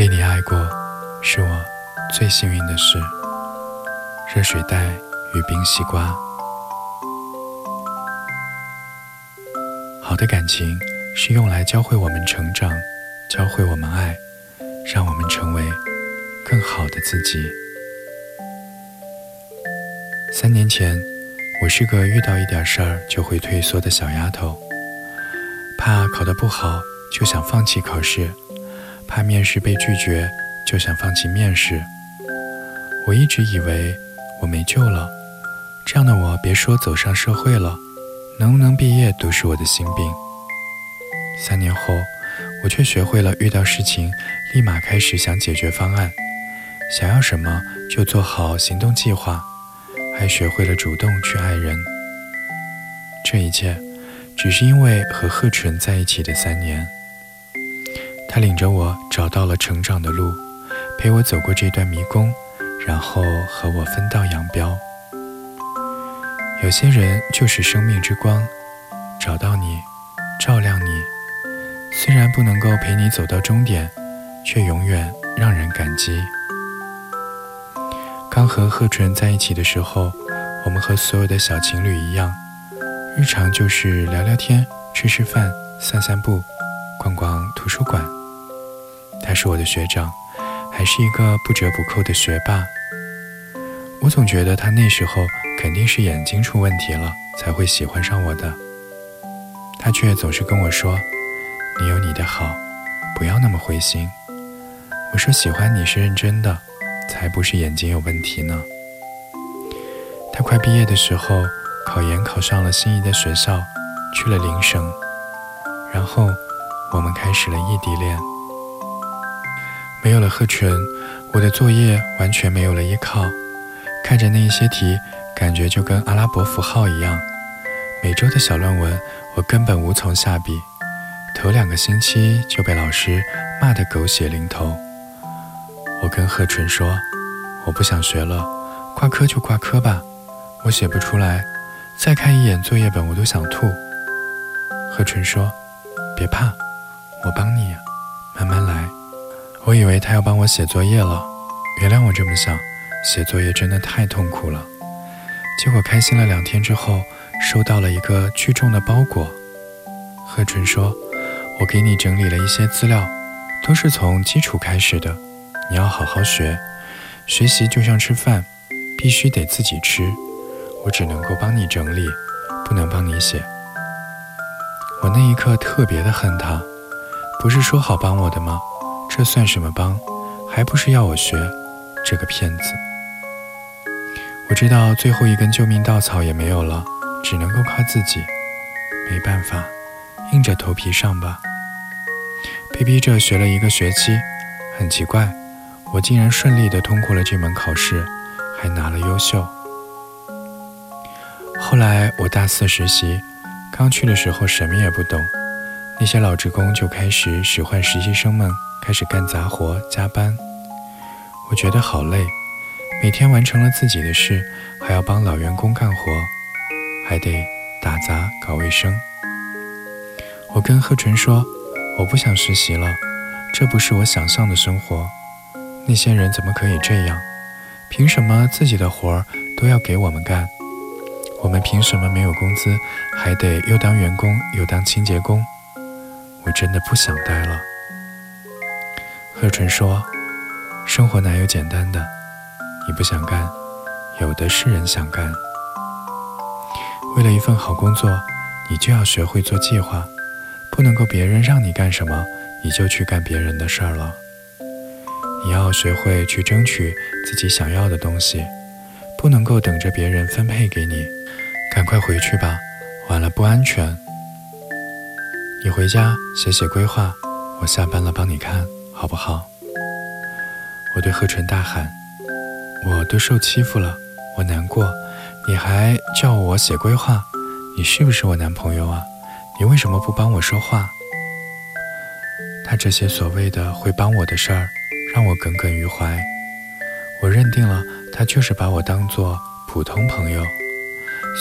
被你爱过，是我最幸运的事。热水袋与冰西瓜。好的感情是用来教会我们成长，教会我们爱，让我们成为更好的自己。三年前，我是个遇到一点事儿就会退缩的小丫头，怕考得不好就想放弃考试，怕面试被拒绝就想放弃面试。我一直以为我没救了，这样的我别说走上社会了。能不能毕业都是我的心病。三年后，我却学会了遇到事情立马开始想解决方案，想要什么就做好行动计划，还学会了主动去爱人。这一切，只是因为和贺纯在一起的三年。他领着我找到了成长的路，陪我走过这段迷宫，然后和我分道扬镳。有些人就是生命之光，找到你，照亮你。虽然不能够陪你走到终点，却永远让人感激。刚和贺纯在一起的时候，我们和所有的小情侣一样，日常就是聊聊天、吃吃饭、散散步、逛逛图书馆。他是我的学长，还是一个不折不扣的学霸。我总觉得他那时候。肯定是眼睛出问题了才会喜欢上我的，他却总是跟我说：“你有你的好，不要那么灰心。”我说：“喜欢你是认真的，才不是眼睛有问题呢。”他快毕业的时候，考研考上了心仪的学校，去了邻省，然后我们开始了异地恋。没有了贺纯，我的作业完全没有了依靠，看着那一些题。感觉就跟阿拉伯符号一样，每周的小论文我根本无从下笔，头两个星期就被老师骂得狗血淋头。我跟贺纯说，我不想学了，挂科就挂科吧，我写不出来，再看一眼作业本我都想吐。贺纯说，别怕，我帮你，慢慢来。我以为他要帮我写作业了，原谅我这么想，写作业真的太痛苦了。结果开心了两天之后，收到了一个巨重的包裹。贺纯说：“我给你整理了一些资料，都是从基础开始的，你要好好学。学习就像吃饭，必须得自己吃。我只能够帮你整理，不能帮你写。”我那一刻特别的恨他，不是说好帮我的吗？这算什么帮？还不是要我学？这个骗子！我知道最后一根救命稻草也没有了，只能够靠自己。没办法，硬着头皮上吧。被逼着学了一个学期，很奇怪，我竟然顺利的通过了这门考试，还拿了优秀。后来我大四实习，刚去的时候什么也不懂，那些老职工就开始使唤实习生们开始干杂活、加班，我觉得好累。每天完成了自己的事，还要帮老员工干活，还得打杂搞卫生。我跟贺纯说：“我不想实习了，这不是我想象的生活。那些人怎么可以这样？凭什么自己的活儿都要给我们干？我们凭什么没有工资，还得又当员工又当清洁工？我真的不想待了。”贺纯说：“生活哪有简单的？”你不想干，有的是人想干。为了一份好工作，你就要学会做计划，不能够别人让你干什么，你就去干别人的事儿了。你要学会去争取自己想要的东西，不能够等着别人分配给你。赶快回去吧，晚了不安全。你回家写写规划，我下班了帮你看好不好？我对贺纯大喊。我都受欺负了，我难过，你还叫我写规划，你是不是我男朋友啊？你为什么不帮我说话？他这些所谓的会帮我的事儿，让我耿耿于怀。我认定了他就是把我当做普通朋友，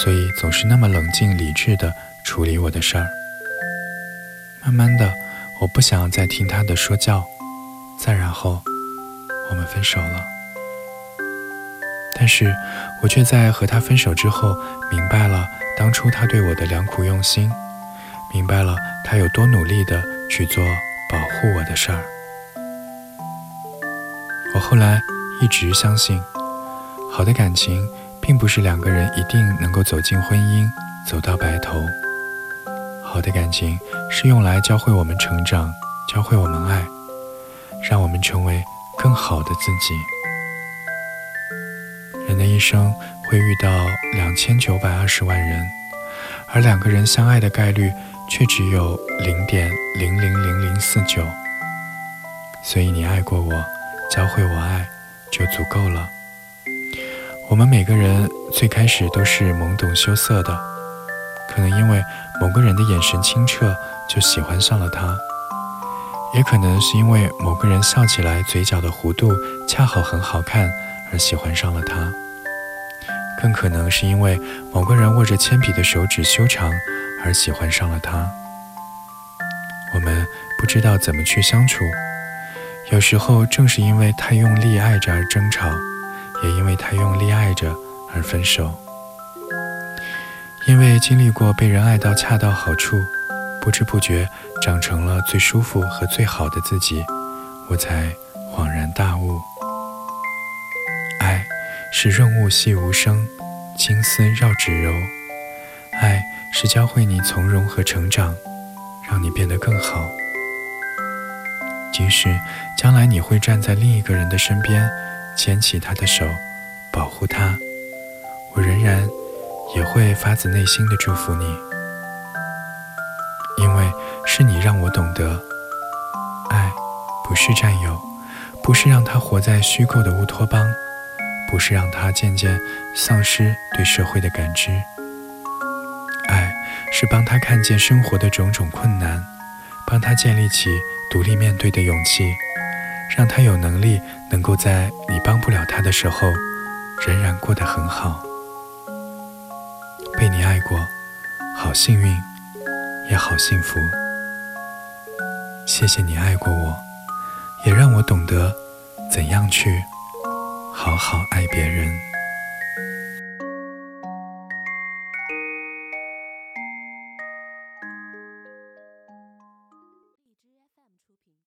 所以总是那么冷静理智的处理我的事儿。慢慢的，我不想再听他的说教，再然后，我们分手了。但是我却在和他分手之后，明白了当初他对我的良苦用心，明白了他有多努力的去做保护我的事儿。我后来一直相信，好的感情并不是两个人一定能够走进婚姻，走到白头。好的感情是用来教会我们成长，教会我们爱，让我们成为更好的自己。人的一生会遇到两千九百二十万人，而两个人相爱的概率却只有零点零零零零四九。所以你爱过我，教会我爱，就足够了。我们每个人最开始都是懵懂羞涩的，可能因为。某个人的眼神清澈，就喜欢上了他；也可能是因为某个人笑起来嘴角的弧度恰好很好看而喜欢上了他；更可能是因为某个人握着铅笔的手指修长而喜欢上了他。我们不知道怎么去相处，有时候正是因为太用力爱着而争吵，也因为太用力爱着而分手。因为经历过被人爱到恰到好处，不知不觉长成了最舒服和最好的自己，我才恍然大悟：爱是润物细无声，金丝绕指柔；爱是教会你从容和成长，让你变得更好。即使将来你会站在另一个人的身边，牵起他的手，保护他，我仍然。也会发自内心的祝福你，因为是你让我懂得，爱不是占有，不是让他活在虚构的乌托邦，不是让他渐渐丧失对社会的感知，爱是帮他看见生活的种种困难，帮他建立起独立面对的勇气，让他有能力能够在你帮不了他的时候，仍然过得很好。被你爱过，好幸运，也好幸福。谢谢你爱过我也让我懂得怎样去好好爱别人。